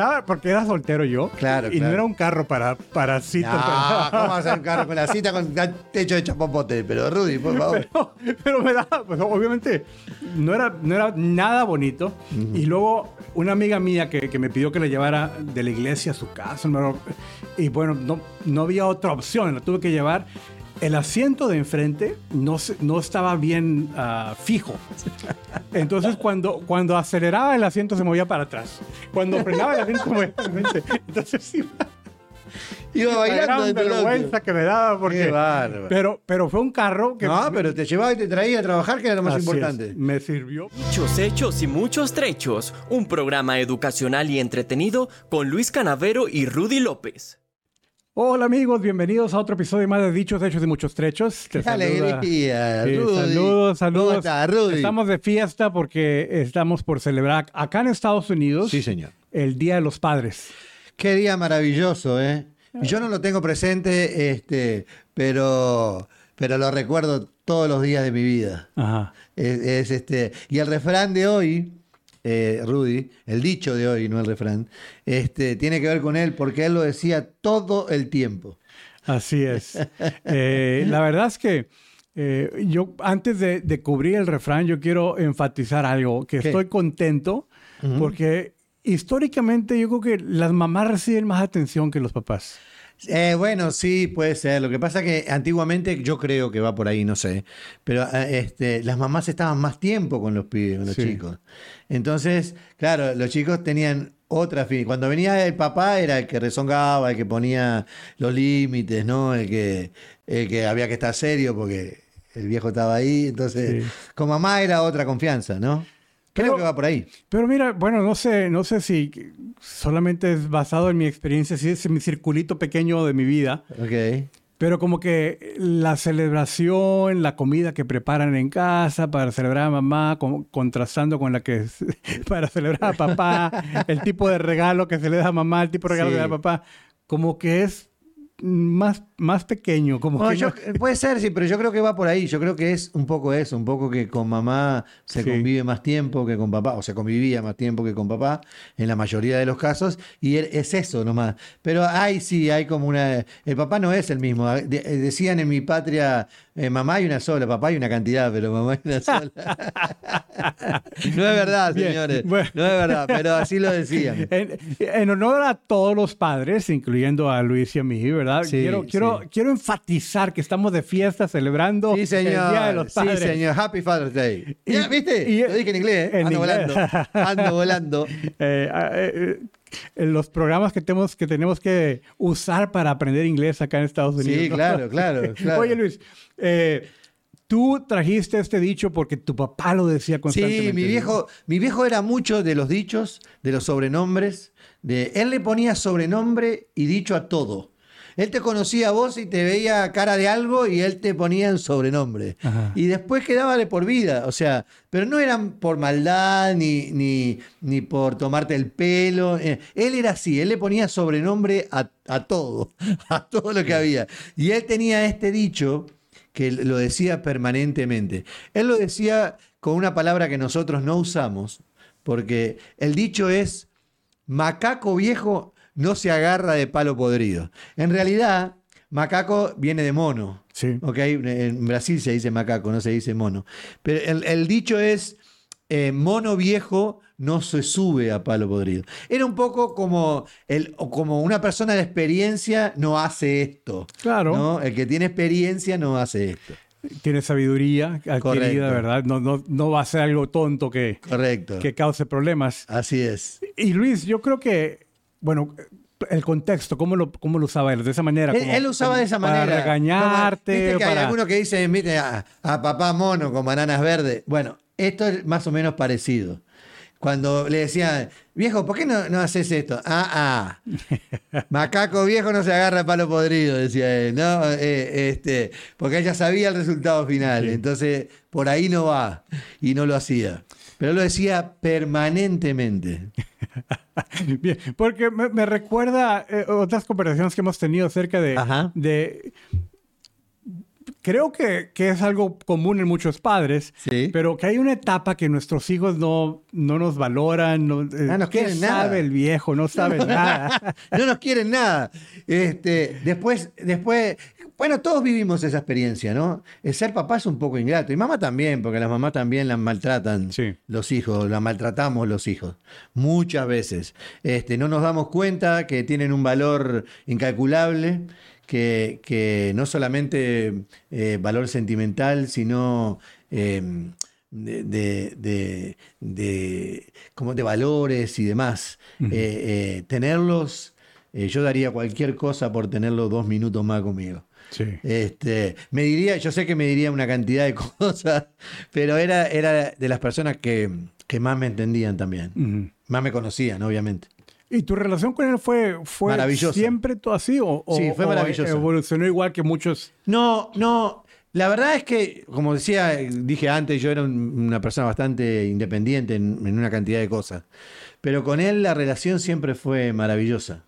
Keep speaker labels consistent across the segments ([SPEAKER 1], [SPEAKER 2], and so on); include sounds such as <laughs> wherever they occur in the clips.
[SPEAKER 1] daba porque era soltero yo.
[SPEAKER 2] Claro,
[SPEAKER 1] Y no era un carro para, para citas.
[SPEAKER 2] No, <laughs> ¿cómo vas a hacer un carro con la cita con techo de chapopote? Pero Rudy, por favor.
[SPEAKER 1] Pero, <laughs> pero me daba, pues obviamente no era, no era nada bonito. Y luego una amiga mía que, que me pidió que le llevara de la iglesia a su casa. y bueno, no, no había otra opción, la tuve que llevar. El asiento de enfrente no, no estaba bien ah, fijo. Entonces cuando, cuando aceleraba el asiento se movía para atrás. Cuando frenaba el asiento se movía para enfrente. Entonces sí,
[SPEAKER 2] Iba
[SPEAKER 1] la
[SPEAKER 2] bailando del auto.
[SPEAKER 1] vergüenza que me daba porque... Pero, pero fue un carro que...
[SPEAKER 2] No, pero te llevaba y te traía a trabajar, que era lo más
[SPEAKER 1] Así es,
[SPEAKER 2] importante.
[SPEAKER 1] me sirvió.
[SPEAKER 3] Muchos hechos y muchos trechos. Un programa educacional y entretenido con Luis Canavero y Rudy López.
[SPEAKER 1] Hola amigos, bienvenidos a otro episodio más de Dichos, Hechos y Muchos Trechos. Te
[SPEAKER 2] Qué
[SPEAKER 1] saluda-
[SPEAKER 2] alegría,
[SPEAKER 1] Sí,
[SPEAKER 2] Rudy.
[SPEAKER 1] saludos, saludos.
[SPEAKER 2] ¿Cómo estás, Rudy?
[SPEAKER 1] Estamos de fiesta porque estamos por celebrar acá en Estados Unidos
[SPEAKER 2] Sí, señor.
[SPEAKER 1] el Día de los Padres.
[SPEAKER 2] Qué día maravilloso, ¿eh? Yo no lo tengo presente, este, pero, pero lo recuerdo todos los días de mi vida.
[SPEAKER 1] Ajá.
[SPEAKER 2] Es, es, este, y el refrán de hoy, eh, Rudy, el dicho de hoy, no el refrán, este, tiene que ver con él porque él lo decía todo el tiempo.
[SPEAKER 1] Así es. <laughs> Eh, la verdad es que eh, yo, antes de, de cubrir el refrán, yo quiero enfatizar algo, que
[SPEAKER 2] ¿Qué?
[SPEAKER 1] estoy contento porque históricamente yo creo que las mamás reciben más atención que los papás.
[SPEAKER 2] Eh, bueno, sí, puede ser. Lo que pasa que antiguamente yo creo que va por ahí, no sé. Pero eh, este, las mamás estaban más tiempo con los pibes, con los
[SPEAKER 1] Sí.
[SPEAKER 2] chicos. Entonces, claro, los chicos tenían otra fin. Cuando venía el papá era el que rezongaba, el que ponía los límites, ¿no? El que, el que había que estar serio porque el viejo estaba ahí. Entonces,
[SPEAKER 1] Sí.
[SPEAKER 2] con mamá era otra confianza, ¿no? Creo
[SPEAKER 1] Pero-
[SPEAKER 2] que va por ahí.
[SPEAKER 1] Pero mira, bueno, no sé, no sé si solamente es basado en mi experiencia, si es mi circulito pequeño de mi vida,
[SPEAKER 2] Ok.
[SPEAKER 1] pero como que la celebración, la comida que preparan en casa para celebrar a mamá, con- contrastando con la que es <laughs> para celebrar a papá, el tipo de regalo que se le da a mamá, el tipo de regalo
[SPEAKER 2] Sí.
[SPEAKER 1] que le da a papá, como que es más, más pequeño, como
[SPEAKER 2] No,
[SPEAKER 1] que
[SPEAKER 2] yo-
[SPEAKER 1] no-
[SPEAKER 2] puede ser, sí, pero yo creo que va por ahí. Yo creo que es un poco eso, un poco que con mamá se
[SPEAKER 1] Sí.
[SPEAKER 2] convive más tiempo que con papá, o se convivía más tiempo que con papá, en la mayoría de los casos, y es eso nomás. Pero hay sí, hay como una... El papá no es el mismo. Eh, decían en mi patria, eh, mamá hay una sola, papá hay una cantidad, pero mamá hay una sola. no es verdad,
[SPEAKER 1] Bien,
[SPEAKER 2] señores.
[SPEAKER 1] bueno.
[SPEAKER 2] No es verdad, pero así lo decían. <laughs>
[SPEAKER 1] En, en honor a todos los padres, incluyendo a Luis y a mí, ¿verdad?
[SPEAKER 2] Sí,
[SPEAKER 1] quiero, quiero,
[SPEAKER 2] sí.
[SPEAKER 1] quiero enfatizar que estamos de fiesta celebrando
[SPEAKER 2] Sí,
[SPEAKER 1] el. Día de los Padres.
[SPEAKER 2] Sí, señor. Happy Father's Day.
[SPEAKER 1] Y-
[SPEAKER 2] Ya, ¿Viste?
[SPEAKER 1] y-
[SPEAKER 2] Lo dije en inglés. ¿eh?
[SPEAKER 1] en
[SPEAKER 2] Ando
[SPEAKER 1] inglés.
[SPEAKER 2] volando. Ando volando. <laughs>
[SPEAKER 1] Eh, eh, eh, los programas que tenemos, que tenemos que usar para aprender inglés acá en Estados Unidos.
[SPEAKER 2] Sí,
[SPEAKER 1] ¿no?
[SPEAKER 2] claro, <laughs> claro, claro.
[SPEAKER 1] Oye, Luis, eh, tú trajiste este dicho porque tu papá lo decía constantemente.
[SPEAKER 2] Sí, mi viejo, mi viejo era mucho de los dichos, de los sobrenombres. De, él le ponía sobrenombre y dicho a todo. Él te conocía a vos y te veía cara de algo y él te ponía el sobrenombre.
[SPEAKER 1] Ajá.
[SPEAKER 2] Y después quedaba de por vida. O sea, pero no eran por maldad ni, ni, ni por tomarte el pelo. eh, Él era así, él le ponía sobrenombre a, a todo, <laughs> a todo lo que había. Y él tenía este dicho que lo decía permanentemente. Él lo decía con una palabra que nosotros no usamos, porque el dicho es, macaco viejo no se agarra de palo podrido. En realidad, macaco viene de mono.
[SPEAKER 1] Sí.
[SPEAKER 2] ¿ok? En Brasil se dice macaco, no se dice mono. Pero el, el dicho es, eh, mono viejo no se sube a palo podrido. Era un poco como, el, como una persona de experiencia no hace esto.
[SPEAKER 1] Claro.
[SPEAKER 2] ¿no? El que tiene experiencia no hace esto.
[SPEAKER 1] Tiene sabiduría adquirida,
[SPEAKER 2] Correcto.
[SPEAKER 1] ¿verdad? No, no, no va a ser algo tonto que,
[SPEAKER 2] Correcto.
[SPEAKER 1] que cause problemas.
[SPEAKER 2] Así es.
[SPEAKER 1] Y Luis, yo creo que, bueno, el contexto, ¿cómo lo, cómo lo usaba él? De esa manera.
[SPEAKER 2] Él, él usaba de esa
[SPEAKER 1] para
[SPEAKER 2] manera.
[SPEAKER 1] regañarte.
[SPEAKER 2] Como- Viste que hay
[SPEAKER 1] para-
[SPEAKER 2] algunos que dicen, viste, a, a papá mono con bananas verdes. Bueno, esto es más o menos parecido. Cuando le decían, viejo, ¿por qué no, no haces esto? Ah, ah. <laughs> Macaco viejo no se agarra a palo podrido, decía él, ¿no? Eh, este, porque ella sabía el resultado final.
[SPEAKER 1] Sí.
[SPEAKER 2] Entonces, por ahí no va. Y no lo hacía. Pero lo decía permanentemente. <laughs>
[SPEAKER 1] Bien, porque me, me recuerda eh, otras conversaciones que hemos tenido acerca de,
[SPEAKER 2] Ajá.
[SPEAKER 1] de creo que, que es algo común en muchos padres,
[SPEAKER 2] Sí.
[SPEAKER 1] pero que hay una etapa que nuestros hijos no, no nos valoran, no, eh,
[SPEAKER 2] Ah, no
[SPEAKER 1] ¿qué
[SPEAKER 2] quieren nada.
[SPEAKER 1] sabe el viejo? No sabe <laughs> nada.
[SPEAKER 2] no nos quieren nada. Este, después, después, bueno, todos vivimos esa experiencia, ¿no? El ser papá es un poco ingrato. Y mamá también, porque las mamás también las maltratan
[SPEAKER 1] Sí.
[SPEAKER 2] los hijos, las maltratamos los hijos. Muchas veces. Este, no nos damos cuenta que tienen un valor incalculable. Que, que no solamente eh, valor sentimental, sino eh, de, de, de- de- como de valores y demás. Eh, eh, tenerlos, eh, yo daría cualquier cosa por tenerlos dos minutos más conmigo.
[SPEAKER 1] Sí.
[SPEAKER 2] Este, me diría, yo sé que me diría una cantidad de <laughs> cosas, pero era, era de las personas que, que más me entendían también. Más me conocían, obviamente.
[SPEAKER 1] ¿Y tu relación con él fue, fue siempre todo así? ¿O, o-
[SPEAKER 2] Sí, fue
[SPEAKER 1] o
[SPEAKER 2] maravillosa.
[SPEAKER 1] evolucionó igual que muchos?
[SPEAKER 2] No, no. La verdad es que, como decía, dije antes, yo era un- una persona bastante independiente en, en una cantidad de cosas. Pero con él la relación siempre fue maravillosa.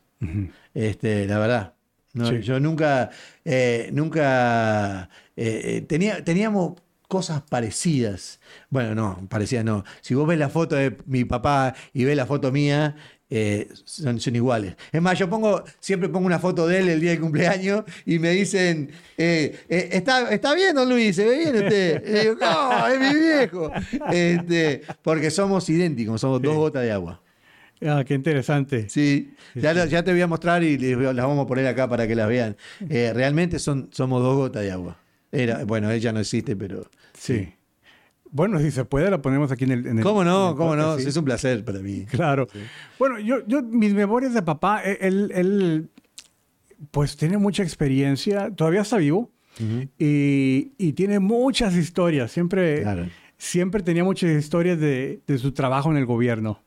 [SPEAKER 2] Este, la verdad. No,
[SPEAKER 1] Sí.
[SPEAKER 2] Yo nunca, eh, nunca eh, eh, tenía, teníamos cosas parecidas. Bueno, no, parecidas no. Si vos ves la foto de mi papá y ves la foto mía, eh, son, son iguales. Es más, yo pongo, siempre pongo una foto de él el día de cumpleaños y me dicen, eh, eh, ¿está, ¿está bien, don Luis? ¿Se ve bien usted? Y digo, no, es mi viejo. Este, porque somos idénticos, somos dos gotas de agua.
[SPEAKER 1] Ah, qué interesante.
[SPEAKER 2] Sí, ya, lo- ya te voy a mostrar y les las vamos a poner acá para que las vean. Eh, realmente son, somos dos gotas de agua. Era, bueno, ella no existe, pero.
[SPEAKER 1] Sí. Bueno, si se puede, la ponemos aquí en el. en el-
[SPEAKER 2] ¿Cómo
[SPEAKER 1] en
[SPEAKER 2] no?
[SPEAKER 1] el
[SPEAKER 2] ¿Cómo no?
[SPEAKER 1] sí.
[SPEAKER 2] Es un placer para mí.
[SPEAKER 1] Claro. Bueno, yo, yo, mis memorias de papá, e- él, él, pues tiene mucha experiencia, todavía está vivo y, y tiene muchas historias. Siempre,
[SPEAKER 2] Claro.
[SPEAKER 1] siempre tenía muchas historias de, de su trabajo en el gobierno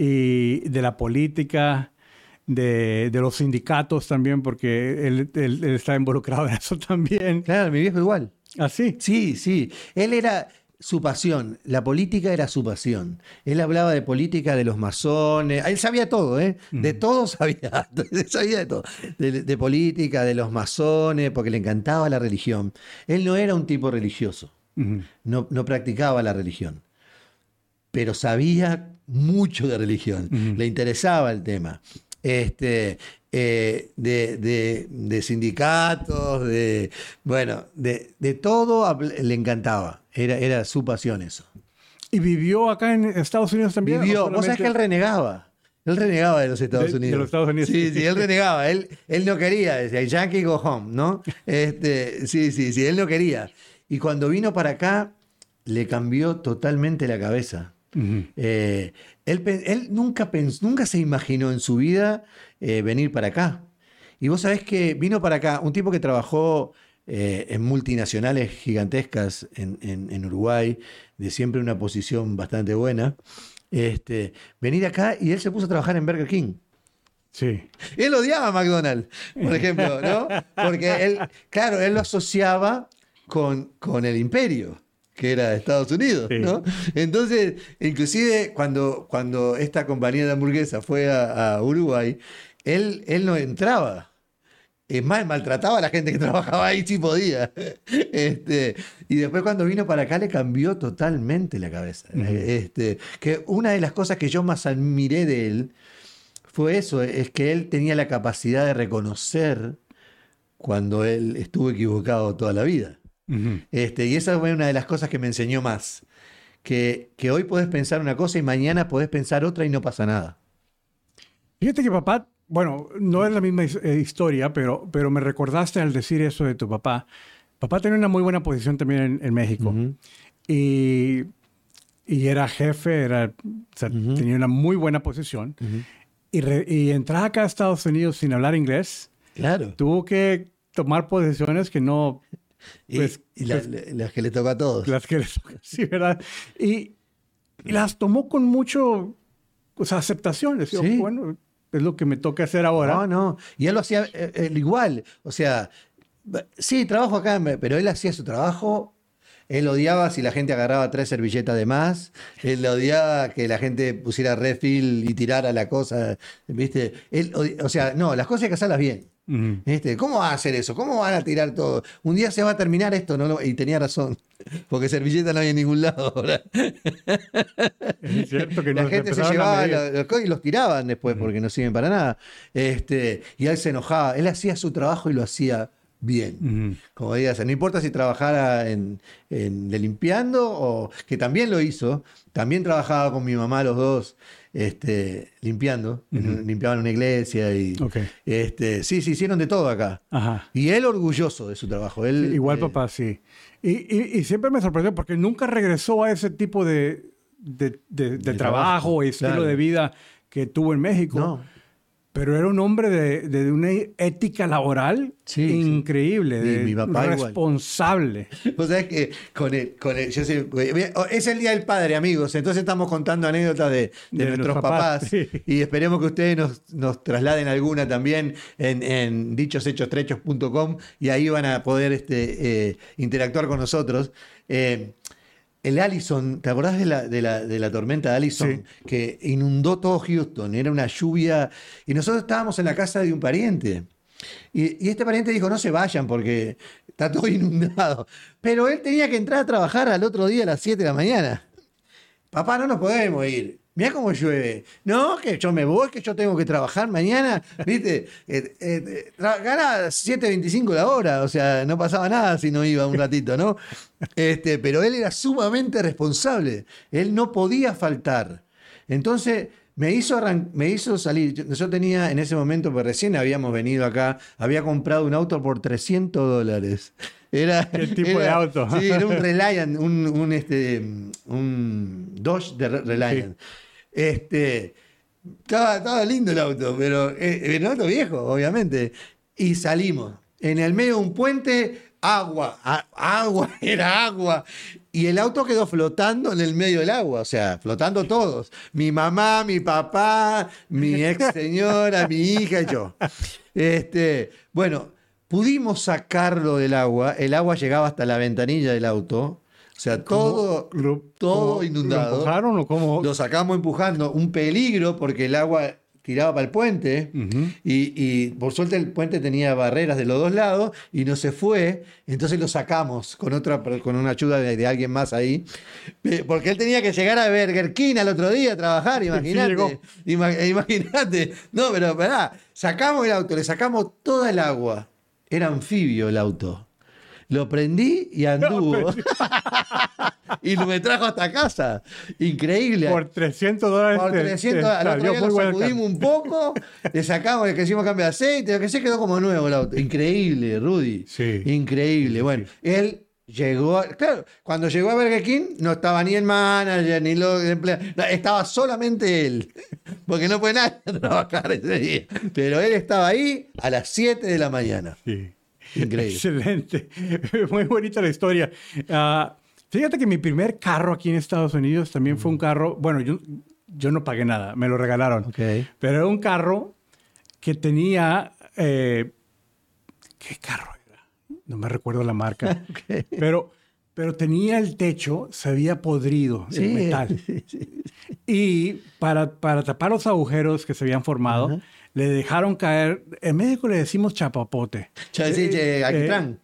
[SPEAKER 1] y de la política, de, de los sindicatos también, porque él, él- él está involucrado en <laughs> eso también.
[SPEAKER 2] Claro, mi viejo igual.
[SPEAKER 1] Así.
[SPEAKER 2] Sí, sí. Él era su pasión. La política era su pasión. Él hablaba de política de los masones. Él sabía todo, ¿eh? De todo sabía. <laughs> sabía de todo. De, de política, de los masones, porque le encantaba la religión. Él no era un tipo religioso. No, no practicaba la religión, pero sabía mucho de religión, le interesaba el tema. Este, eh, de, de- de sindicatos, de, bueno, de, de todo le encantaba, era, era su pasión eso.
[SPEAKER 1] ¿Y vivió acá en Estados Unidos también?
[SPEAKER 2] Vivió,
[SPEAKER 1] ¿O
[SPEAKER 2] vos sabés que él
[SPEAKER 1] solamente-
[SPEAKER 2] renegaba. Él renegaba de los Estados
[SPEAKER 1] De- de
[SPEAKER 2] Unidos.
[SPEAKER 1] los Estados Unidos.
[SPEAKER 2] Sí, sí, él renegaba. Él, él no quería, decía, Yankee go home, ¿no? Este, sí, sí, sí, él no quería. Y cuando vino para acá, le cambió totalmente la cabeza. Eh, él, nunca, pens- nunca se imaginó en su vida eh, venir para acá. Y vos sabés que vino para acá un tipo que trabajó eh, en multinacionales gigantescas en, en- en Uruguay, de siempre una posición bastante buena. Este, venir acá y él se puso a trabajar en Burger King.
[SPEAKER 1] Sí.
[SPEAKER 2] Él odiaba a McDonald's, por ejemplo, ¿no? Porque él, claro, él lo asociaba con, con el imperio, que era Estados Unidos,
[SPEAKER 1] Sí.
[SPEAKER 2] ¿no? Entonces, inclusive cuando, cuando esta compañía de hamburguesas fue a, a Uruguay, él, él no entraba. Es más, maltrataba a la gente que <laughs> trabajaba ahí si podía. Este, y después cuando vino para acá le cambió totalmente la cabeza. Este, que una de las cosas que yo más admiré de él fue eso, es que él tenía la capacidad de reconocer cuando él estuvo equivocado toda la vida.
[SPEAKER 1] Ujú.
[SPEAKER 2] Este, y esa fue una de las cosas que me enseñó más. Que, que hoy podés pensar una cosa y mañana podés pensar otra y no pasa nada.
[SPEAKER 1] Fíjate que papá, bueno, no es la misma eh, historia, pero, pero me recordaste al decir eso de tu papá. Papá tenía una muy buena posición también en, en México. y, y era jefe, era, o sea, tenía una muy buena posición. y, re- y entrar acá a Estados Unidos sin hablar inglés,
[SPEAKER 2] Claro.
[SPEAKER 1] tuvo que tomar posiciones que no, pues,
[SPEAKER 2] y la-
[SPEAKER 1] pues,
[SPEAKER 2] la- las que le toca a todos.
[SPEAKER 1] las que toca, <laughs> sí, ¿verdad? Y, y las tomó con mucho, o sea, aceptación. Decía,
[SPEAKER 2] Sí.
[SPEAKER 1] bueno, es lo que me toca hacer ahora.
[SPEAKER 2] No, no. Y él lo hacía eh, él igual. O sea, sí, trabajo acá, pero él hacía su trabajo. Él odiaba si la gente agarraba tres servilletas de más. Él odiaba que la gente pusiera refill y tirara la cosa. ¿Viste? Él, o sea, no, las cosas hay que hacerlas bien. ¿Viste? ¿Cómo van a hacer eso? ¿Cómo van a tirar todo? Un día se va a terminar esto, ¿no? Y tenía razón. <laughs> Porque servilleta no hay en ningún lado <laughs> ahora.
[SPEAKER 1] Es cierto que
[SPEAKER 2] La gente se llevaba los co- y los tiraban después porque no sirven para nada. Este, y él se enojaba. Él hacía su trabajo y lo hacía bien. Como digas, no importa si trabajara en, en- de limpiando o que también lo hizo. También trabajaba con mi mamá los dos este, limpiando. en un- limpiaban una iglesia y este, sí, se hicieron de todo acá.
[SPEAKER 1] Ajá.
[SPEAKER 2] Y él orgulloso de su trabajo. Él,
[SPEAKER 1] Igual
[SPEAKER 2] eh,
[SPEAKER 1] papá, sí. Y, y- y siempre me sorprendió porque nunca regresó a ese tipo de, de, de- de
[SPEAKER 2] De
[SPEAKER 1] trabajo
[SPEAKER 2] trabajo,
[SPEAKER 1] y estilo
[SPEAKER 2] claro.
[SPEAKER 1] de vida que tuvo en México.
[SPEAKER 2] No.
[SPEAKER 1] Pero era un hombre de, de una ética laboral
[SPEAKER 2] Sí, sí.
[SPEAKER 1] increíble,
[SPEAKER 2] Y
[SPEAKER 1] de-
[SPEAKER 2] mi papá igual.
[SPEAKER 1] responsable. <laughs>
[SPEAKER 2] Vos sabés que con el, con el- yo sé, oh, es el Día del Padre, amigos, entonces estamos contando anécdotas de, de nuestros papás,
[SPEAKER 1] papás, sí.
[SPEAKER 2] y esperemos que ustedes nos, nos trasladen alguna también en, en dichoshechos.com y ahí van a poder este, eh, interactuar con nosotros. Eh, el Allison, ¿te acordás de la, de la, de la tormenta de Allison?
[SPEAKER 1] Sí.
[SPEAKER 2] Que inundó todo Houston, era una lluvia, y nosotros estábamos en la casa de un pariente. Y, y este pariente dijo, no se vayan porque está todo <laughs> inundado. Pero él tenía que entrar a trabajar al otro día a las 7 de la mañana. Papá, no nos podemos ir. Mirá cómo llueve. No, que yo me voy, que yo tengo que trabajar mañana. ¿Viste? <laughs> Eh, eh, tra- gana 7.25 la hora. O sea, no pasaba nada si no iba un ratito, ¿no? Este, pero él era sumamente responsable. Él no podía faltar. Entonces, me hizo, me hizo salir. Yo, tenía en ese momento, pues recién habíamos venido acá, había comprado un auto por 300 dólares. Era, <laughs>
[SPEAKER 1] ¿Qué tipo
[SPEAKER 2] era-
[SPEAKER 1] de auto?
[SPEAKER 2] Sí, era un <laughs> Reliant, un, un, este, un Dodge de Re- Reliant. Este, estaba, estaba lindo el auto, pero eh, era un auto viejo, obviamente. Y salimos. En el medio de un puente, agua, agua, <laughs> era agua. Y el auto quedó flotando en el medio del agua, o sea, flotando todos. Mi mamá, mi papá, mi ex señora, mi hija y yo. Este, bueno, pudimos sacarlo del agua. El agua llegaba hasta la ventanilla del auto. O sea, todo,
[SPEAKER 1] Lo-
[SPEAKER 2] todo
[SPEAKER 1] ¿cómo-
[SPEAKER 2] inundado.
[SPEAKER 1] ¿Lo empujaron o cómo?
[SPEAKER 2] Lo sacamos empujando, un peligro porque el agua tiraba para el puente y, y por suerte el puente tenía barreras de los dos lados y no se fue, entonces lo sacamos con otra con una ayuda de, de alguien más ahí, porque él tenía que llegar a Burger King al otro día a trabajar, <laughs> imagínate, imagínate, no, pero pará, sacamos el auto, le sacamos toda el agua, era anfibio el auto. Lo prendí y anduvo. <laughs> y me trajo hasta casa. Increíble.
[SPEAKER 1] Por 300 dólares.
[SPEAKER 2] Por
[SPEAKER 1] te-
[SPEAKER 2] 300,
[SPEAKER 1] te
[SPEAKER 2] al otro día sacudimos un poco, le sacamos, le hicimos cambio de aceite, lo que se quedó como nuevo el auto. Increíble, Rudy.
[SPEAKER 1] Sí.
[SPEAKER 2] Increíble. Bueno, él llegó, claro, cuando llegó a Burger King no estaba ni el manager, ni los empleados, no, estaba solamente él, <laughs> porque no fue nadie <laughs> trabajar ese día. Pero él estaba ahí a las 7 de la mañana.
[SPEAKER 1] Sí.
[SPEAKER 2] Increíble.
[SPEAKER 1] Excelente. <laughs> Muy bonita la historia. Ah, fíjate que mi primer carro aquí en Estados Unidos también fue un carro. Bueno, yo, yo no pagué nada, me lo regalaron.
[SPEAKER 2] Ok.
[SPEAKER 1] Pero era un carro que tenía. eh, ¿Qué carro era? No me recuerdo la marca. <laughs> Pero, pero tenía el techo, se había podrido el
[SPEAKER 2] Sí,
[SPEAKER 1] metal. <laughs>
[SPEAKER 2] sí, sí.
[SPEAKER 1] Y para, para tapar los agujeros que se habían formado, le dejaron caer. En México le decimos chapapote.
[SPEAKER 2] Ya, sí, che, alquitrán.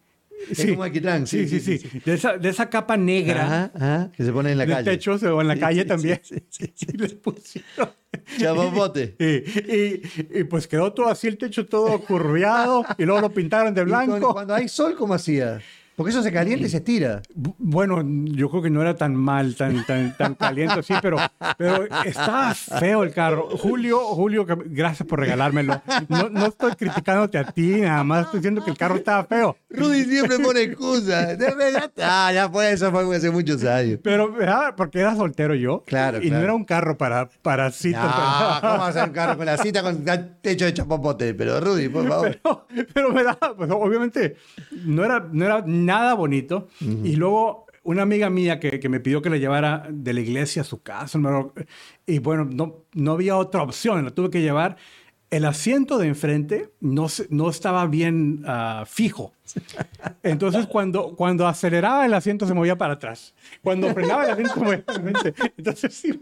[SPEAKER 2] Es
[SPEAKER 1] sí.
[SPEAKER 2] como
[SPEAKER 1] Sí, sí, sí. De, esa, de esa capa negra
[SPEAKER 2] Ajá, ajá, que se pone en la calle.
[SPEAKER 1] techo o en la
[SPEAKER 2] Sí,
[SPEAKER 1] calle también. <laughs> les pusieron.
[SPEAKER 2] Chapapote. <laughs>
[SPEAKER 1] Y, y- y pues quedó todo así, el techo todo curviado y luego lo pintaron de <laughs>
[SPEAKER 2] con-
[SPEAKER 1] blanco.
[SPEAKER 2] cuando hay sol, ¿cómo hacía? Porque eso se calienta y se estira.
[SPEAKER 1] Bu- Bueno, yo creo que no era tan mal, tan, tan, tan caliente así, pero, pero estaba feo el carro. Julio, Julio, gracias por regalármelo. No, no estoy criticándote a ti, nada más estoy diciendo que el carro estaba feo.
[SPEAKER 2] Rudy siempre pone excusas. Está, ya fue eso, fue hace muchos años.
[SPEAKER 1] Pero, ¿verdad? Porque era soltero yo.
[SPEAKER 2] Claro,
[SPEAKER 1] Y
[SPEAKER 2] claro.
[SPEAKER 1] no era un carro para, para citas.
[SPEAKER 2] No, ¿cómo vas a hacer un carro con la cita con techo de chapapote? Pero Rudy, por favor.
[SPEAKER 1] Pero, pero me da, pues obviamente no era, no era nada bonito. Y luego una amiga mía que, que me pidió que la llevara de la iglesia a su casa. y bueno, no, no había otra opción, la tuve que llevar. El asiento de enfrente no, no estaba bien ah, fijo. Entonces, cuando, cuando aceleraba el asiento se movía para atrás. Cuando frenaba el asiento se movía para enfrente. Entonces, <laughs> sí,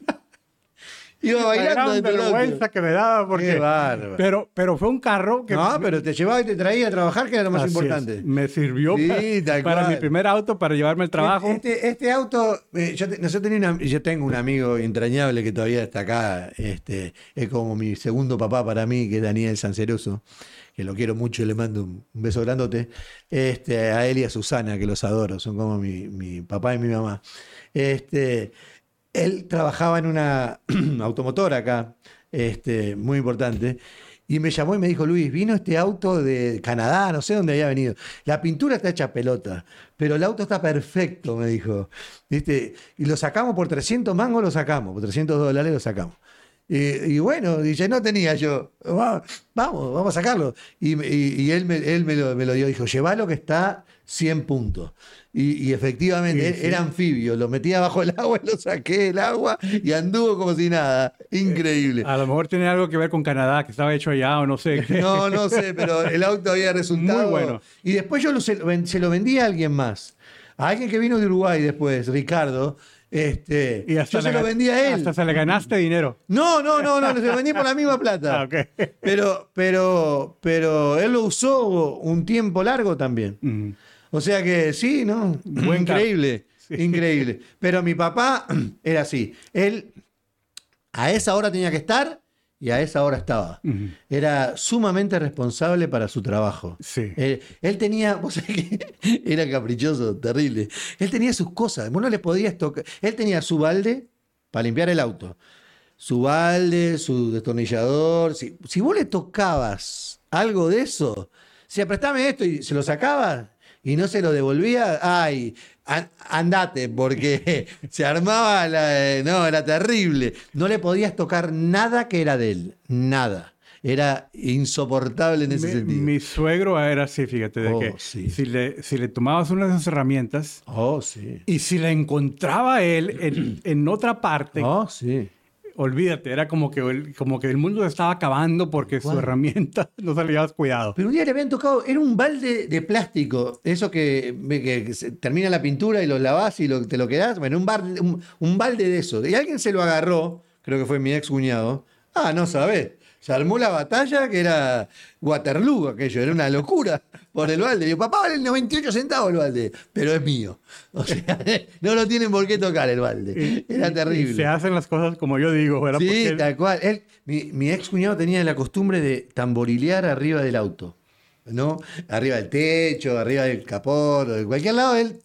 [SPEAKER 2] Iba
[SPEAKER 1] La
[SPEAKER 2] bailando auto.
[SPEAKER 1] vergüenza que me daba porque...
[SPEAKER 2] Qué bárbaro.
[SPEAKER 1] Pero, pero fue un carro que...
[SPEAKER 2] No, pero te llevaba y te traía a trabajar, que era lo más
[SPEAKER 1] Así es.
[SPEAKER 2] importante.
[SPEAKER 1] Me sirvió
[SPEAKER 2] Sí,
[SPEAKER 1] para, mi primer auto, para llevarme al trabajo.
[SPEAKER 2] Este, este auto, eh, yo, te- nosotros tenía una- yo tengo un amigo entrañable que todavía está acá, este, es como mi segundo papá para mí, que es Daniel Sanceroso, que lo quiero mucho y le mando un, un beso grandote, este, a él y a Susana, que los adoro, son como mi, mi papá y mi mamá. Este, él trabajaba en una <clears throat> automotora acá, este, muy importante, y me llamó y me dijo, Luis, vino este auto de Canadá, no sé dónde había venido. La pintura está hecha pelota, pero el auto está perfecto, me dijo. ¿Viste? Y lo sacamos por 300 mangos, lo sacamos, por 300 dólares lo sacamos. Y, y bueno, dice, no tenía yo, "Va- vamos, vamos a sacarlo. Y, y- y él, me, él me, lo, me lo dio, dijo, llévalo que está 100 puntos. Y, efectivamente,
[SPEAKER 1] Sí,
[SPEAKER 2] él-
[SPEAKER 1] sí.
[SPEAKER 2] era anfibio, lo metía bajo el agua, <laughs> lo saqué del agua y anduvo como si nada. Increíble.
[SPEAKER 1] A lo mejor tiene algo que ver con Canadá, que estaba hecho allá o no sé qué. <laughs>
[SPEAKER 2] No, no sé, pero el auto había resultado.
[SPEAKER 1] Muy bueno.
[SPEAKER 2] Y después yo lo- se, se lo vendí a alguien más. A alguien que vino de Uruguay después, Ricardo. Este,
[SPEAKER 1] Y hasta
[SPEAKER 2] yo se lo
[SPEAKER 1] gan-
[SPEAKER 2] vendí a él.
[SPEAKER 1] Hasta se le ganaste dinero.
[SPEAKER 2] No, no, no, no, se lo vendí por la misma plata. <laughs>
[SPEAKER 1] Ah.
[SPEAKER 2] Pero, pero, pero él lo usó un tiempo largo también.
[SPEAKER 1] Mm.
[SPEAKER 2] O sea que sí, ¿no?
[SPEAKER 1] Buen
[SPEAKER 2] increíble,
[SPEAKER 1] Sí.
[SPEAKER 2] increíble. Pero mi papá <clears throat> era así. Él a esa hora tenía que estar y a esa hora estaba. Era sumamente responsable para su trabajo.
[SPEAKER 1] Sí.
[SPEAKER 2] Eh, él tenía, <laughs> vos sabés que era caprichoso, terrible. Él tenía sus cosas, vos no le podías tocar. Él tenía su balde para limpiar el auto, su balde, su destornillador. Si, si vos le tocabas algo de eso, si aprestame esto y se lo sacaba y no se lo devolvía, ay, andate, porque <laughs> se armaba la. eh, No, era terrible. No le podías tocar nada que era de él, nada. Era insoportable en ese
[SPEAKER 1] Mi,
[SPEAKER 2] sentido.
[SPEAKER 1] mi suegro era así, fíjate, de
[SPEAKER 2] Oh,
[SPEAKER 1] que
[SPEAKER 2] sí.
[SPEAKER 1] si, le, si le tomabas una de esas herramientas
[SPEAKER 2] Oh, sí.
[SPEAKER 1] y si la encontraba él en, en otra parte,
[SPEAKER 2] Oh, sí.
[SPEAKER 1] Olvídate, era como que, el, como que el mundo se estaba acabando porque su herramienta <laughs> no se le cuidado.
[SPEAKER 2] Pero un día le habían tocado, era un balde de plástico, eso que, que- que se- termina la pintura y lo lavás y lo- te lo quedás, bueno, un, balde- un, un balde de eso. Y alguien se lo agarró, creo que fue mi ex cuñado. Ah, no sabés. Se armó la batalla que era Waterloo aquello, era una locura por el balde. Digo, papá vale 98 centavos el balde, pero es mío. O sea, <laughs> no lo tienen por qué tocar el balde. Era
[SPEAKER 1] Y- y
[SPEAKER 2] terrible.
[SPEAKER 1] se hacen las cosas como yo digo, ¿verdad?
[SPEAKER 2] Sí,
[SPEAKER 1] Porque-
[SPEAKER 2] tal cual. Él, mi, mi ex cuñado tenía la costumbre de tamborilear arriba del auto, ¿no? Arriba del techo, arriba del capot, o de cualquier lado, él.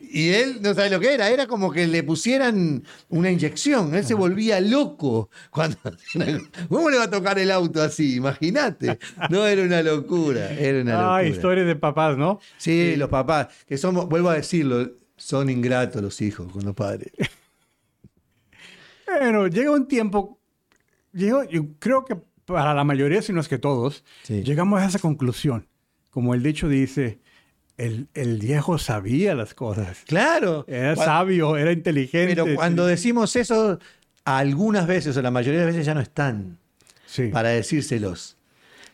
[SPEAKER 2] Y él no sabe lo que era, era como que le pusieran una inyección. Él se volvía loco cuando. <laughs> ¿Cómo le va a tocar el auto así? Imagínate. No, era una locura. Era una locura.
[SPEAKER 1] Ah, historias de papás, ¿no?
[SPEAKER 2] Sí, los papás, que somos, vuelvo a decirlo, son ingratos los hijos con los padres. <laughs>
[SPEAKER 1] Bueno, llega un tiempo, yo creo que para la mayoría, si no es que todos,
[SPEAKER 2] Sí.
[SPEAKER 1] llegamos a esa conclusión. Como el dicho dice, el, el viejo sabía las cosas.
[SPEAKER 2] Claro.
[SPEAKER 1] Era
[SPEAKER 2] Cuando-
[SPEAKER 1] sabio, era inteligente.
[SPEAKER 2] Pero cuando
[SPEAKER 1] sí.
[SPEAKER 2] decimos eso, algunas veces o la mayoría de veces ya no están
[SPEAKER 1] Sí.
[SPEAKER 2] para decírselos.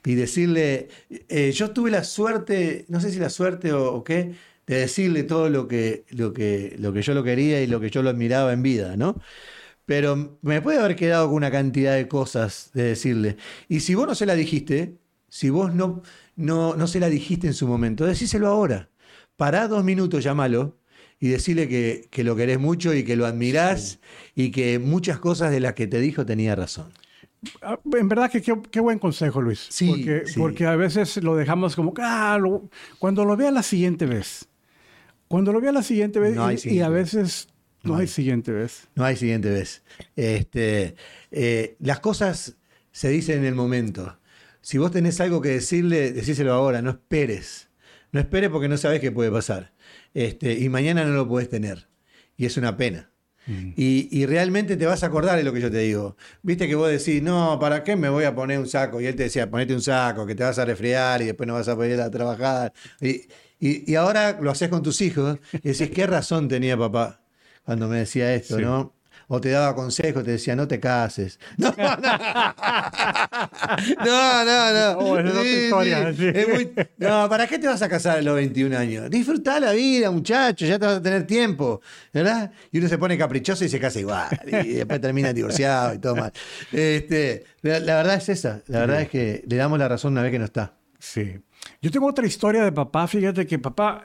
[SPEAKER 2] Y decirle, eh, yo tuve la suerte, no sé si la suerte o, o qué, de decirle todo lo que, lo, que, lo que yo lo quería y lo que yo lo admiraba en vida, ¿no? Pero me puede haber quedado con una cantidad de cosas de decirle. Y si vos no se la dijiste, si vos no, no, no se la dijiste en su momento, decíselo ahora. Pará dos minutos, llámalo y decirle que, que lo querés mucho y que lo admirás y que muchas cosas de las que te dijo tenía razón.
[SPEAKER 1] Ah, En verdad que qué, qué buen consejo, Luis.
[SPEAKER 2] Sí,
[SPEAKER 1] porque,
[SPEAKER 2] sí.
[SPEAKER 1] porque a veces lo dejamos como, ah, lo- cuando lo vea la siguiente vez. Cuando lo vea la siguiente vez.
[SPEAKER 2] No
[SPEAKER 1] y- a veces no,
[SPEAKER 2] No
[SPEAKER 1] hay
[SPEAKER 2] hay.
[SPEAKER 1] siguiente vez.
[SPEAKER 2] No hay siguiente vez. Este, eh, las cosas se dicen en el momento. Si vos tenés algo que decirle, decíselo ahora, no esperes. No esperes porque no sabes qué puede pasar. Este, y mañana no lo podés tener. Y es una pena. Y, y realmente te vas a acordar de lo que yo te digo. Viste que vos decís, no, ¿para qué me voy a poner un saco? Y él te decía, ponete un saco, que te vas a resfriar y después no vas a poder ir a trabajar. Y, y- y ahora lo haces con tus hijos y decís, ¿qué razón tenía papá cuando me decía esto,
[SPEAKER 1] Sí.
[SPEAKER 2] no? O te daba consejos, te decía, no te cases. <laughs> No, no, no. no, <laughs>
[SPEAKER 1] Oh, esa es otra
[SPEAKER 2] Sí,
[SPEAKER 1] historia,
[SPEAKER 2] sí.
[SPEAKER 1] sí.
[SPEAKER 2] Es muy- No, ¿para qué te vas a casar a los 21 años? Disfrutá la vida, muchacho, ya te vas a tener tiempo, ¿verdad? Y uno se pone caprichoso y se casa igual, y después termina divorciado y todo mal. Este, la, la verdad es esa, la verdad es que le damos la razón una vez que no está.
[SPEAKER 1] Sí. Yo tengo otra historia de papá. Fíjate que papá,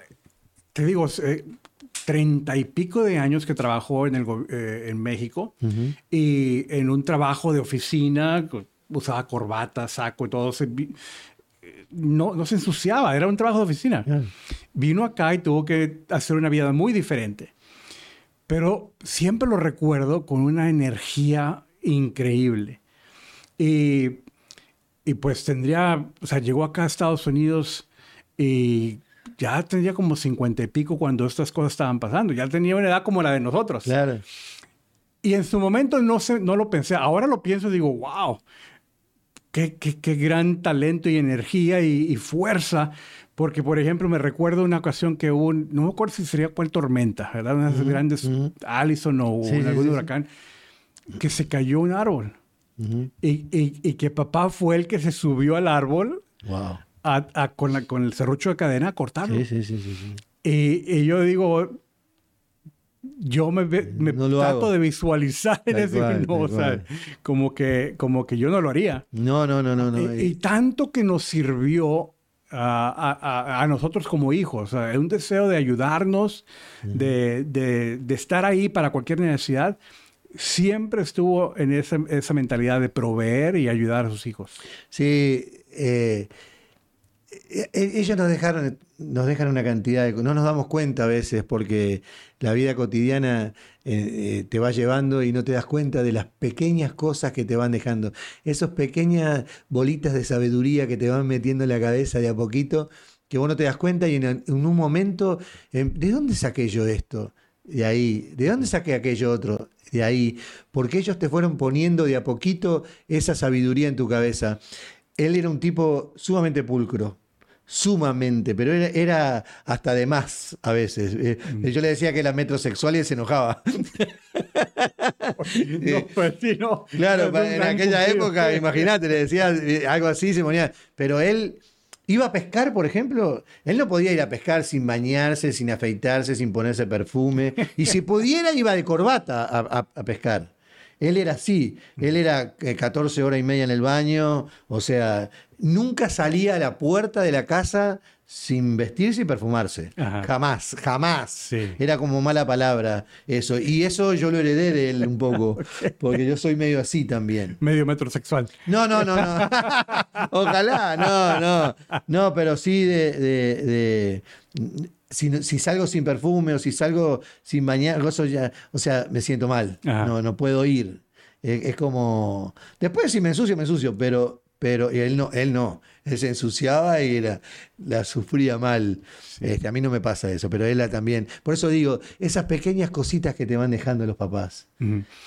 [SPEAKER 1] te digo, eh, treinta y pico de años que trabajó en, el, eh, en México y en un trabajo de oficina, usaba corbata, saco y todo. se eh, no, no se ensuciaba, era un trabajo de oficina. Vino acá y tuvo que hacer una vida muy diferente. Pero siempre lo recuerdo con una energía increíble. Y y pues tendría, o sea, llegó acá a Estados Unidos y ya tendría como cincuenta y pico cuando estas cosas estaban pasando. Ya tenía una edad como la de nosotros.
[SPEAKER 2] Claro.
[SPEAKER 1] Y en su momento no, sé, no lo pensé. Ahora lo pienso y digo, wow, qué, qué- qué gran talento y energía y, y fuerza. Porque, por ejemplo, me recuerdo una ocasión que hubo, un- no me acuerdo si sería cuál tormenta, ¿verdad? Unas grandes, Allison o
[SPEAKER 2] Sí,
[SPEAKER 1] algún
[SPEAKER 2] sí, sí.
[SPEAKER 1] huracán, que se cayó un árbol. y, y- y que papá fue el que se subió al árbol
[SPEAKER 2] Wow.
[SPEAKER 1] A- a- con, la- con el serrucho de cadena a cortarlo.
[SPEAKER 2] Sí, sí, sí, sí, sí.
[SPEAKER 1] Y, y yo digo, yo me, ve- me
[SPEAKER 2] No
[SPEAKER 1] trato
[SPEAKER 2] hago.
[SPEAKER 1] de visualizar en ese no, o sea, como que, como que yo no lo haría.
[SPEAKER 2] No, no, no, no, no.
[SPEAKER 1] y, y tanto que nos sirvió a, a- a- nosotros como hijos, o sea, un deseo de ayudarnos, de, de- de estar ahí para cualquier necesidad, siempre estuvo en esa, esa mentalidad de proveer y ayudar a sus hijos.
[SPEAKER 2] Sí, eh, eh, ellos nos dejaron, nos dejan una cantidad de... No nos damos cuenta a veces porque la vida cotidiana eh, eh, te va llevando y no te das cuenta de las pequeñas cosas que te van dejando. Esas pequeñas bolitas de sabiduría que te van metiendo en la cabeza de a poquito, que vos no te das cuenta y en, un momento, eh, ¿de dónde saqué yo esto? De ahí. ¿De dónde saqué aquello otro? De ahí. Porque ellos te fueron poniendo de a poquito esa sabiduría en tu cabeza. Él era un tipo sumamente pulcro, sumamente, pero era, era hasta de más a veces. Eh, Yo le decía que era metrosexual y se enojaba. <laughs>
[SPEAKER 1] No, pues sí, no.
[SPEAKER 2] Claro, en aquella época, imagínate, le decía eh, algo así, se ponía. Pero él iba a pescar, por ejemplo, él no podía ir a pescar sin bañarse, sin afeitarse, sin ponerse perfume. Y si pudiera, iba de corbata a, a- a pescar. Él era así, él era eh, 14 horas y media en el baño, o sea, nunca salía a la puerta de la casa sin vestirse y perfumarse.
[SPEAKER 1] Ajá.
[SPEAKER 2] Jamás, jamás.
[SPEAKER 1] Sí.
[SPEAKER 2] Era como mala palabra eso. Y eso yo lo heredé de él un poco, <laughs> porque yo soy medio así también.
[SPEAKER 1] Medio metrosexual.
[SPEAKER 2] No, no, no, no. <laughs> Ojalá, no, no. No, pero sí de... de- de- si, salgo sin perfume o si salgo sin bañar, eso ya, o sea, me siento mal.
[SPEAKER 1] Ajá.
[SPEAKER 2] No, no puedo ir. Es, es como... Después si me ensucio, me ensucio, pero... Pero él no, él no. Él se ensuciaba y la, la sufría mal. Este, a mí no me pasa eso, pero él la también. Por eso digo, esas pequeñas cositas que te van dejando los papás.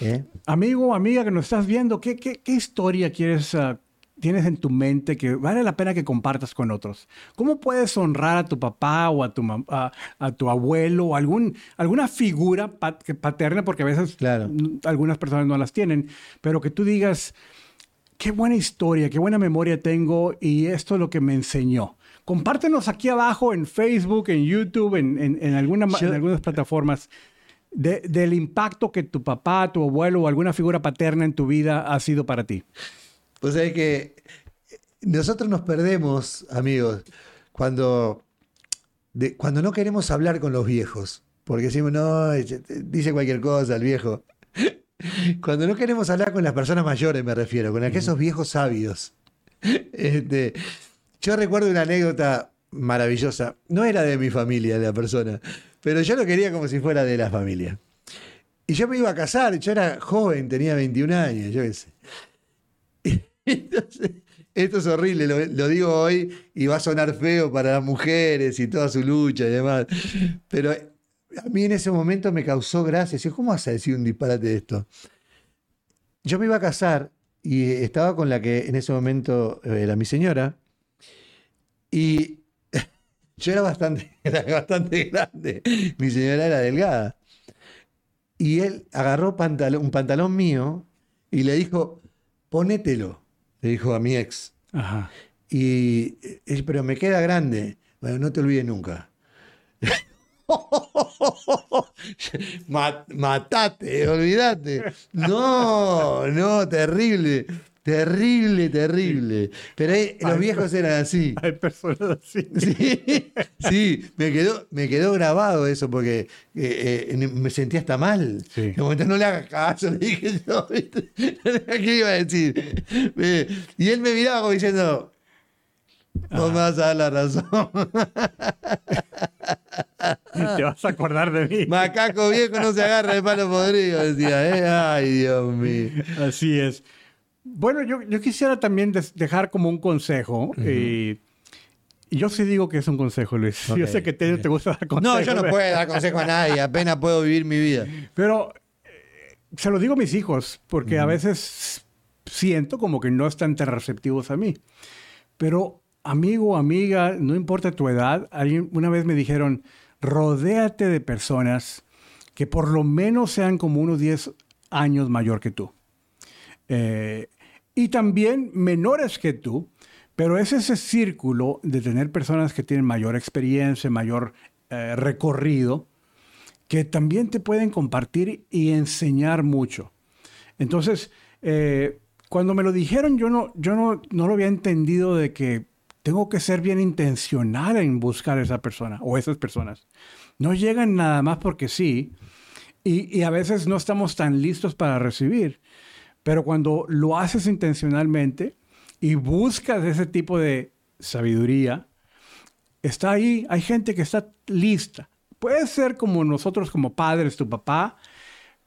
[SPEAKER 2] ¿eh?
[SPEAKER 1] Amigo, amiga que nos estás viendo, ¿qué, qué, qué historia quieres, ah, tienes en tu mente que vale la pena que compartas con otros? ¿Cómo puedes honrar a tu papá o a tu, a, a tu abuelo o algún, alguna figura paterna? Porque a veces
[SPEAKER 2] Claro.
[SPEAKER 1] algunas personas no las tienen, pero que tú digas, qué buena historia, qué buena memoria tengo y esto es lo que me enseñó. Compártenos aquí abajo en Facebook, en YouTube, en, en- en alguna en algunas plataformas de- del impacto que tu papá, tu abuelo o alguna figura paterna en tu vida ha sido para ti.
[SPEAKER 2] Pues es que nosotros nos perdemos, amigos, cuando, de- cuando no queremos hablar con los viejos. Porque decimos, no, dice cualquier cosa el viejo. Cuando no queremos hablar con las personas mayores, me refiero, con aquellos viejos sabios. Este, yo recuerdo una anécdota maravillosa. No era de mi familia la persona, pero yo lo quería como si fuera de la familia. Y yo me iba a casar, yo era joven, tenía 21 años, yo qué sé. <laughs> Entonces, esto es horrible, lo, lo digo hoy y va a sonar feo para las mujeres y toda su lucha y demás. Pero a mí en ese momento me causó gracia. ¿Cómo vas a decir un disparate de esto? Yo me iba a casar y estaba con la que en ese momento era mi señora. Y <laughs> yo era bastante, <laughs> era bastante grande. Mi señora era delgada. Y él agarró pantalón- un pantalón mío y le dijo, ponételo, le dijo a mi ex.
[SPEAKER 1] Ajá.
[SPEAKER 2] Y, eh, pero me queda grande. Bueno, no te olvides nunca. <laughs> <laughs> Ma- matate, olvídate. No, no, terrible. Terrible, terrible. Pero eh, los viejos eran así.
[SPEAKER 1] Hay personas así. <laughs>
[SPEAKER 2] Sí, sí, me quedó, me quedó grabado eso porque eh, eh, me sentía hasta mal.
[SPEAKER 1] Sí.
[SPEAKER 2] De momento no le hagas caso, <laughs> le dije yo, ¿viste? ¿qué iba a decir? Eh, y él me miraba como diciendo, vos me vas a dar la razón.
[SPEAKER 1] Te vas a acordar de mí.
[SPEAKER 2] Macaco viejo no se agarra de palo podrido, decía, ¿eh? Ay, Dios mío.
[SPEAKER 1] Así es. Bueno, yo, yo quisiera también dejar como un consejo. y yo sí digo que es un consejo, Luis. Yo sé que te, te gusta dar consejos.
[SPEAKER 2] No, yo no puedo dar consejo a nadie, apenas puedo vivir mi vida.
[SPEAKER 1] Pero eh, se lo digo a mis hijos, porque a veces siento como que no están tan receptivos a mí. Pero amigo, amiga, no importa tu edad, alguien, una vez me dijeron, rodéate de personas que por lo menos sean como unos 10 años mayor que tú. Eh, y también menores que tú, pero es ese círculo de tener personas que tienen mayor experiencia, mayor eh, recorrido, que también te pueden compartir y enseñar mucho. Entonces, eh, cuando me lo dijeron, yo no, yo no, no lo había entendido de que tengo que ser bien intencional en buscar a esa persona o esas personas. No llegan nada más porque sí, y, a veces no estamos tan listos para recibir. Pero cuando lo haces intencionalmente y buscas ese tipo de sabiduría, está ahí, hay gente que está lista. Puede ser como nosotros como padres, tu papá,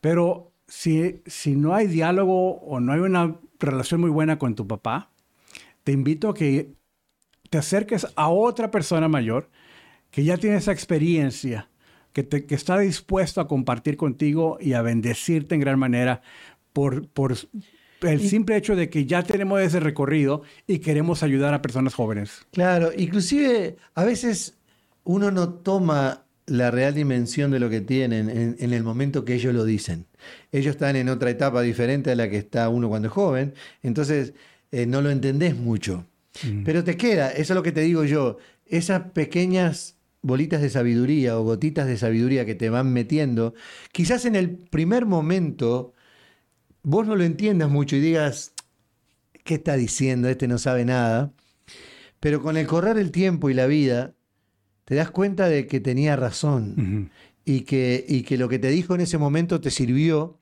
[SPEAKER 1] pero si, si no hay diálogo o no hay una relación muy buena con tu papá, te invito a que te acerques a otra persona mayor que ya tiene esa experiencia, que, te- que está dispuesto a compartir contigo y a bendecirte en gran manera por, por el simple hecho de que ya tenemos ese recorrido y queremos ayudar a personas jóvenes.
[SPEAKER 2] Claro, inclusive a veces uno no toma la real dimensión de lo que tienen en, en el momento que ellos lo dicen. Ellos están en otra etapa diferente a la que está uno cuando es joven, entonces eh, no lo entendés mucho. Pero te queda, eso es lo que te digo yo, esas pequeñas bolitas de sabiduría o gotitas de sabiduría que te van metiendo, quizás en el primer momento vos no lo entiendas mucho y digas, ¿qué está diciendo? Este no sabe nada. Pero con el correr del tiempo y la vida, te das cuenta de que tenía razón y, que, y que lo que te dijo en ese momento te sirvió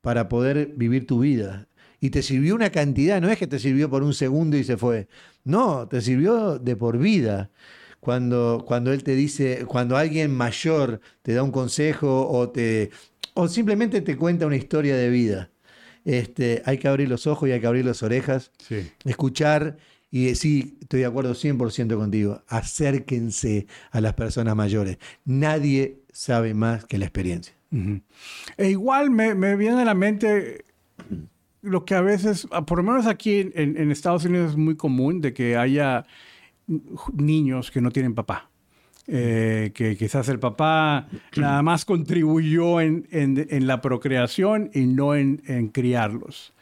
[SPEAKER 2] para poder vivir tu vida. Y te sirvió una cantidad, no es que te sirvió por un segundo y se fue. No, te sirvió de por vida. Cuando, cuando él te dice, cuando alguien mayor te da un consejo o, te, o simplemente te cuenta una historia de vida. Este, hay que abrir los ojos y hay que abrir las orejas
[SPEAKER 1] Sí.
[SPEAKER 2] escuchar y sí, estoy de acuerdo 100% contigo, acérquense a las personas mayores. Nadie sabe más que la experiencia.
[SPEAKER 1] E igual me, me viene a la mente lo que a veces, ah, por lo menos aquí en, en Estados Unidos es muy común de que haya niños que no tienen papá. Eh, que quizás el papá nada más contribuyó en, en- en la procreación y no en, en criarlos.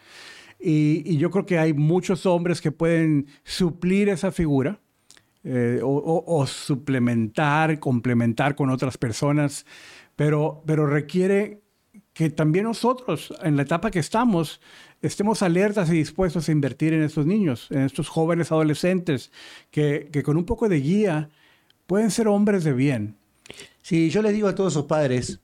[SPEAKER 1] Y, y yo creo que hay muchos hombres que pueden suplir esa figura eh, o, o- o suplementar, complementar con otras personas, pero, pero requiere que también nosotros, en la etapa que estamos, estemos alertas y dispuestos a invertir en estos niños, en estos jóvenes adolescentes, que, que con un poco de guía pueden ser hombres de bien.
[SPEAKER 2] Sí, yo les digo a todos esos padres,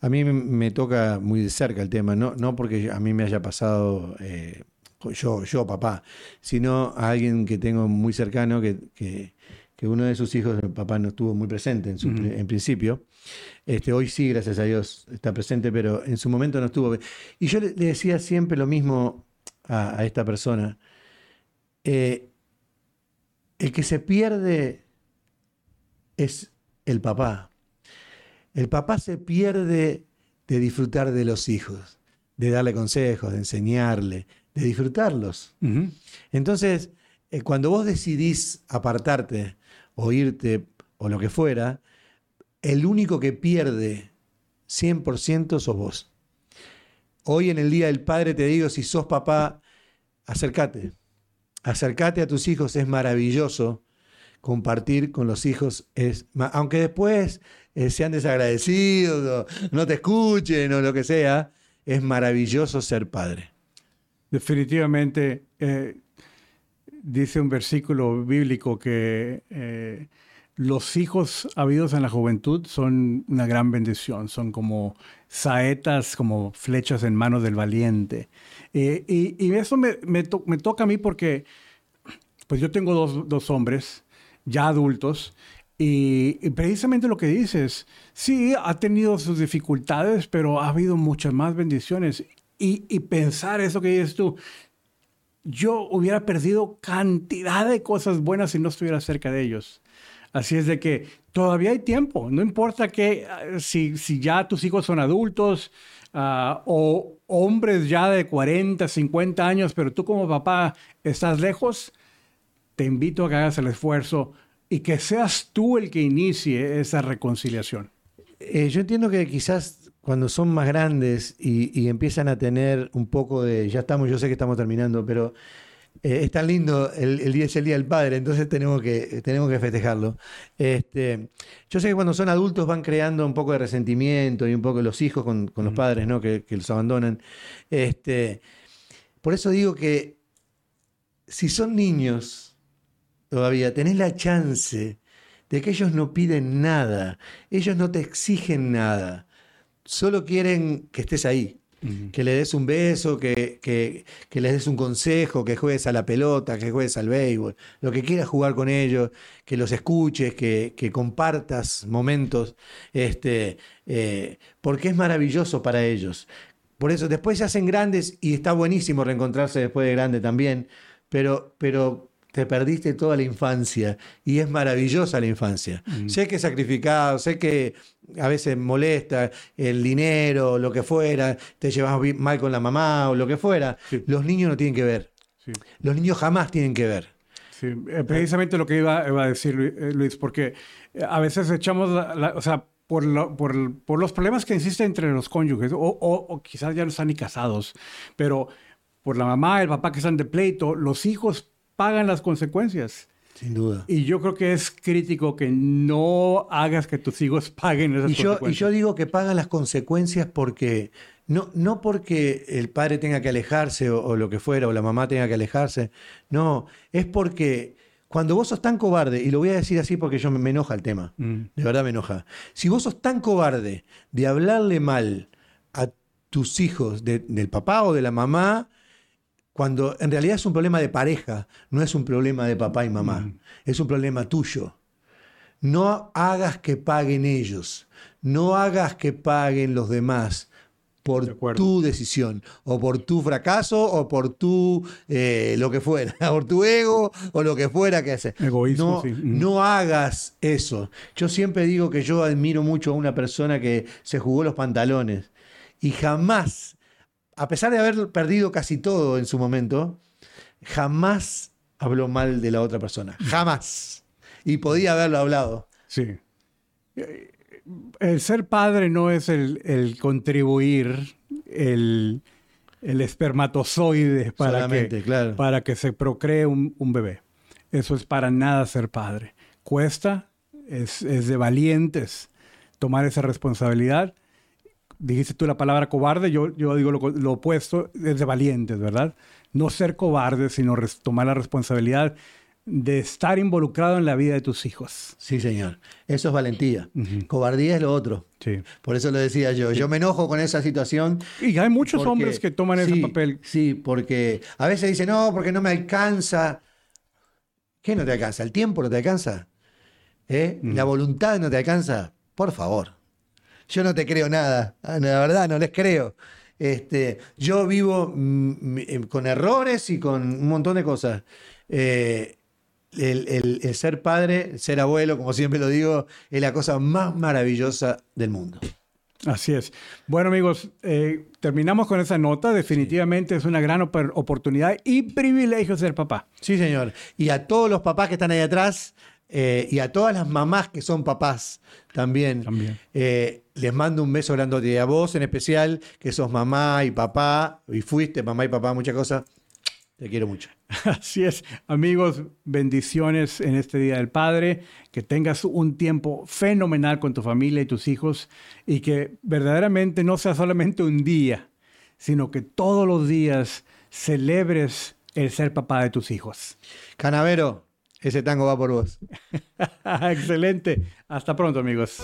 [SPEAKER 2] a mí me- toca muy de cerca el tema, no, no porque a mí me haya pasado eh, yo, yo, papá, sino a alguien que tengo muy cercano, que, que- que uno de sus hijos, el papá no estuvo muy presente en, su, en principio. Este, hoy sí, gracias a Dios, está presente, pero en su momento no estuvo. Y yo le, decía siempre lo mismo a, a esta persona. eh, el que se pierde es el papá. El papá se pierde de disfrutar de los hijos, de darle consejos, de enseñarle, de disfrutarlos. Entonces, eh, cuando vos decidís apartarte o irte o lo que fuera, el único que pierde 100% sos vos. Hoy en el Día del Padre te digo, si sos papá, acércate. Acércate a tus hijos, es maravilloso compartir con los hijos, es, aunque después eh, sean desagradecidos, no te escuchen o lo que sea, es maravilloso ser padre.
[SPEAKER 1] Definitivamente, eh, dice un versículo bíblico que eh, los hijos habidos en la juventud son una gran bendición, son como saetas, como flechas en manos del valiente. Eh, y, eso me, toca a mí porque pues yo tengo dos, hombres ya adultos y, precisamente lo que dices, sí, ha tenido sus dificultades, pero ha habido muchas más bendiciones. Y, y pensar eso que dices tú, yo hubiera perdido cantidad de cosas buenas si no estuviera cerca de ellos. Así es de que todavía hay tiempo, no importa que ah, si, si ya tus hijos son adultos ah, o hombres ya de 40, 50 años, pero tú como papá estás lejos, te invito a que hagas el esfuerzo y que seas tú el que inicie esa reconciliación.
[SPEAKER 2] Eh, yo entiendo que quizás cuando son más grandes y, empiezan a tener un poco de, ya estamos, yo sé que estamos terminando, pero eh, es tan lindo, el, día es el Día del Padre, entonces tenemos que, tenemos que festejarlo. Este, yo sé que cuando son adultos van creando un poco de resentimiento y un poco los hijos con, los padres, ¿no? Que, los abandonan. Este, por eso digo que si son niños todavía, tenés la chance de que ellos no piden nada, ellos no te exigen nada solo quieren que estés ahí. Que le des un beso, que, que, que, les des un consejo, que juegues a la pelota, que juegues al béisbol, lo que quieras jugar con ellos, que los escuches, que, que compartas momentos, este, eh, porque es maravilloso para ellos. Por eso después se hacen grandes y está buenísimo reencontrarse después de grande también, pero, pero te perdiste toda la infancia y es maravillosa la infancia. Mm. Sé que es sacrificado, sé que a veces molesta el dinero, lo que fuera, te llevas mal con la mamá o lo que fuera. Los niños no tienen que ver. Los niños jamás tienen que ver.
[SPEAKER 1] Sí, eh, precisamente lo que iba, a decir eh, Luis, porque eh, a veces echamos, o sea, por, por, los problemas que existen entre los cónyuges, o, o, quizás ya no están ni casados, pero por la mamá, el papá que están de pleito, los hijos pagan las consecuencias.
[SPEAKER 2] Sin duda.
[SPEAKER 1] Y yo creo que es crítico que no hagas que tus hijos <laughs> paguen esas
[SPEAKER 2] y yo,
[SPEAKER 1] consecuencias.
[SPEAKER 2] Y yo digo que pagan las consecuencias porque, no, no porque el padre tenga que alejarse o, lo que fuera, o la mamá tenga que alejarse, no, es porque cuando vos sos tan cobarde, y lo voy a decir así porque yo me, enoja el tema, mm. de verdad me enoja, si vos sos tan cobarde de hablarle mal a tus hijos del papá o de la mamá, cuando en realidad es un problema de pareja, no es un problema de papá y mamá, mm. es un problema tuyo. No hagas que paguen ellos, no hagas que paguen los demás por tu decisión, o por tu fracaso, o por tu eh, lo que fuera, <laughs> por tu ego, o lo que fuera que hace.
[SPEAKER 1] Egoísmo,
[SPEAKER 2] no, mm. no hagas eso. Yo siempre digo que yo admiro mucho a una persona que se jugó los pantalones y jamás a pesar de haber perdido casi todo en su momento, jamás habló mal de la otra persona. Jamás. Y podía haberlo hablado.
[SPEAKER 1] Sí. El ser padre no es el, contribuir, el, espermatozoide para que, para que se procree un, bebé. Eso es para nada ser padre. Cuesta, es, es de valientes tomar esa responsabilidad dijiste tú la palabra cobarde, yo, yo digo lo, opuesto, es de valientes, ¿verdad? No ser cobarde, sino tomar la responsabilidad de estar involucrado en la vida de tus hijos.
[SPEAKER 2] Sí, señor. Eso es valentía. Cobardía es lo otro.
[SPEAKER 1] Sí.
[SPEAKER 2] Por eso lo decía yo. Yo me enojo con esa situación.
[SPEAKER 1] Y hay muchos hombres que toman ese papel.
[SPEAKER 2] Sí, porque a veces dicen, no, porque no me alcanza. ¿Qué no te alcanza? ¿El tiempo no te alcanza? ¿Eh? ¿La voluntad no te alcanza? Por favor yo no te creo nada. Ah, la verdad, no les creo. Este, yo vivo mm, em, con errores y con un montón de cosas. Eh, el, ser padre, ser abuelo, como siempre lo digo, es la cosa más maravillosa del mundo.
[SPEAKER 1] Así es. Bueno amigos, eh, terminamos con esa nota. Definitivamente es una gran oportunidad y privilegio ser papá.
[SPEAKER 2] Sí, señor. Y a todos los papás que están ahí atrás, eh, y a todas las mamás que son papás también.
[SPEAKER 4] También.
[SPEAKER 2] Eh, les mando un beso grandote. A vos en especial, que sos mamá y papá, y fuiste mamá y papá, muchas cosas. Te quiero mucho. <laughs>
[SPEAKER 4] Así es, amigos, bendiciones en este Día del Padre, que tengas un tiempo fenomenal con tu familia y tus hijos y que verdaderamente no sea solamente un día, sino que todos los días celebres el ser papá de tus hijos.
[SPEAKER 2] Canavero, ese tango va por vos. <laughs>
[SPEAKER 4] Excelente. Hasta pronto, amigos.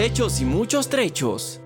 [SPEAKER 3] Hechos y muchos trechos.